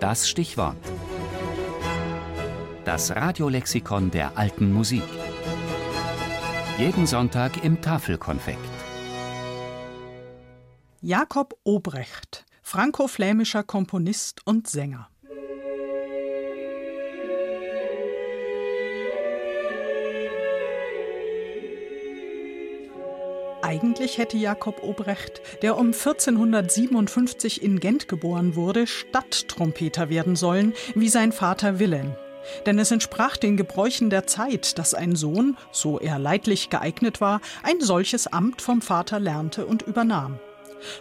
Das Stichwort. Das Radiolexikon der alten Musik. Jeden Sonntag im Tafelkonfekt. Jakob Obrecht, franko-flämischer Komponist und Sänger. Eigentlich hätte Jakob Obrecht, der um 1457 in Gent geboren wurde, Stadttrompeter werden sollen, wie sein Vater Wilhelm. Denn es entsprach den Gebräuchen der Zeit, dass ein Sohn, so er leidlich geeignet war, ein solches Amt vom Vater lernte und übernahm.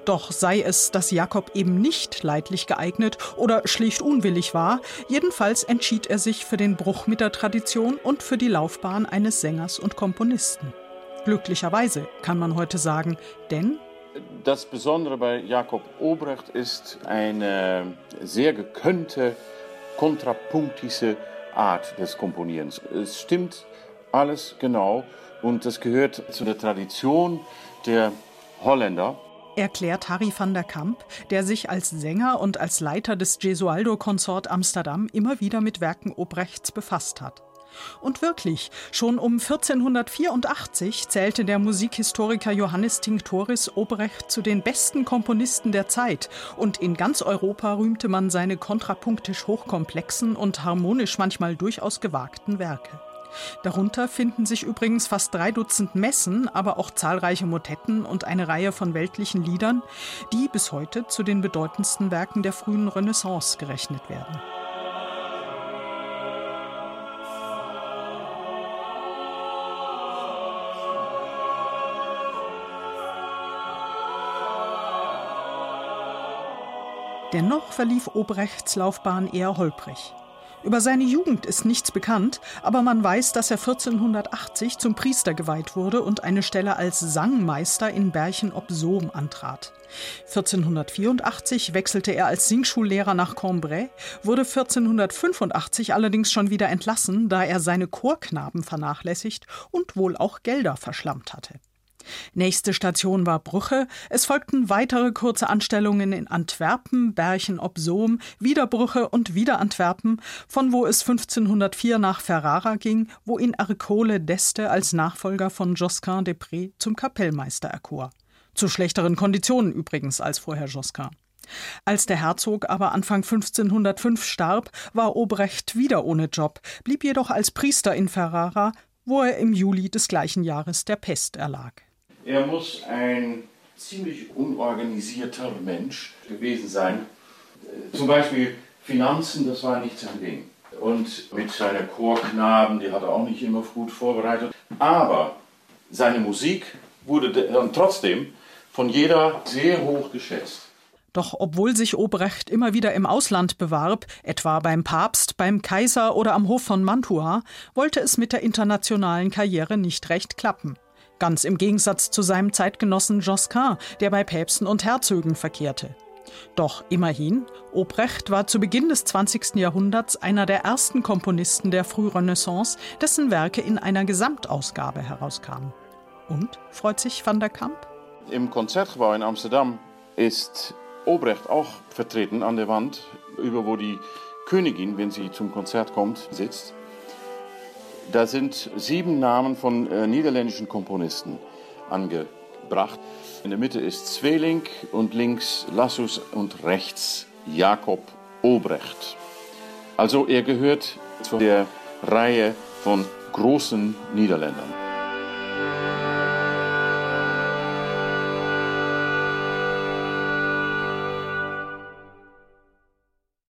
Doch sei es, dass Jakob eben nicht leidlich geeignet oder schlicht unwillig war, jedenfalls entschied er sich für den Bruch mit der Tradition und für die Laufbahn eines Sängers und Komponisten. Glücklicherweise kann man heute sagen, denn das Besondere bei Jakob Obrecht ist eine sehr gekonnte, kontrapunktische Art des Komponierens. Es stimmt alles genau und das gehört zu der Tradition der Holländer. Erklärt Harry van der Kamp, der sich als Sänger und als Leiter des Gesualdo-Konsort Amsterdam immer wieder mit Werken Obrechts befasst hat. Und wirklich, schon um 1484 zählte der Musikhistoriker Johannes Tinctoris Obrecht zu den besten Komponisten der Zeit und in ganz Europa rühmte man seine kontrapunktisch hochkomplexen und harmonisch manchmal durchaus gewagten Werke. Darunter finden sich übrigens fast drei Dutzend Messen, aber auch zahlreiche Motetten und eine Reihe von weltlichen Liedern, die bis heute zu den bedeutendsten Werken der frühen Renaissance gerechnet werden. Dennoch verlief Obrechts Laufbahn eher holprig. Über seine Jugend ist nichts bekannt, aber man weiß, dass er 1480 zum Priester geweiht wurde und eine Stelle als Sangmeister in Berchen ob Sohm antrat. 1484 wechselte er als Singschullehrer nach Cambrai, wurde 1485 allerdings schon wieder entlassen, da er seine Chorknaben vernachlässigt und wohl auch Gelder verschlammt hatte. Nächste Station war Brüche. Es folgten weitere kurze Anstellungen in Antwerpen, Berchen ob Sohm, wieder und wieder Antwerpen, von wo es 1504 nach Ferrara ging, wo ihn Ercole d'Este als Nachfolger von Josquin de Pré zum Kapellmeister erkor. Zu schlechteren Konditionen übrigens als vorher Josquin. Als der Herzog aber Anfang 1505 starb, war Obrecht wieder ohne Job, blieb jedoch als Priester in Ferrara, wo er im Juli des gleichen Jahres der Pest erlag. Er muss ein ziemlich unorganisierter Mensch gewesen sein. Zum Beispiel Finanzen, das war nicht sein Ding. Und mit seinen Chorknaben, die hat er auch nicht immer gut vorbereitet. Aber seine Musik wurde dann trotzdem von jeder sehr hoch geschätzt. Doch obwohl sich Obrecht immer wieder im Ausland bewarb, etwa beim Papst, beim Kaiser oder am Hof von Mantua, wollte es mit der internationalen Karriere nicht recht klappen. Ganz im Gegensatz zu seinem Zeitgenossen Josquin, der bei Päpsten und Herzögen verkehrte. Doch immerhin, Obrecht war zu Beginn des 20. Jahrhunderts einer der ersten Komponisten der Frührenaissance, dessen Werke in einer Gesamtausgabe herauskamen. Und, freut sich Van der Kamp? Im Konzertgebouw in Amsterdam ist Obrecht auch vertreten an der Wand, über wo die Königin, wenn sie zum Konzert kommt, sitzt. Da sind sieben Namen von äh, niederländischen Komponisten angebracht. In der Mitte ist Zweling und links Lassus und rechts Jakob Obrecht. Also er gehört zu der Reihe von großen Niederländern.